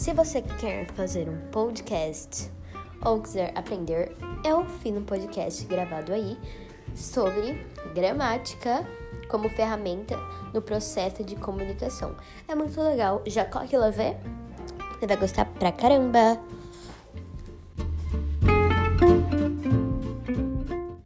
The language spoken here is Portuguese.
Se você quer fazer um podcast ou quiser aprender, eu fiz um podcast gravado aí sobre gramática como ferramenta no processo de comunicação. É muito legal. Já corre lá ver. Você vai gostar pra caramba.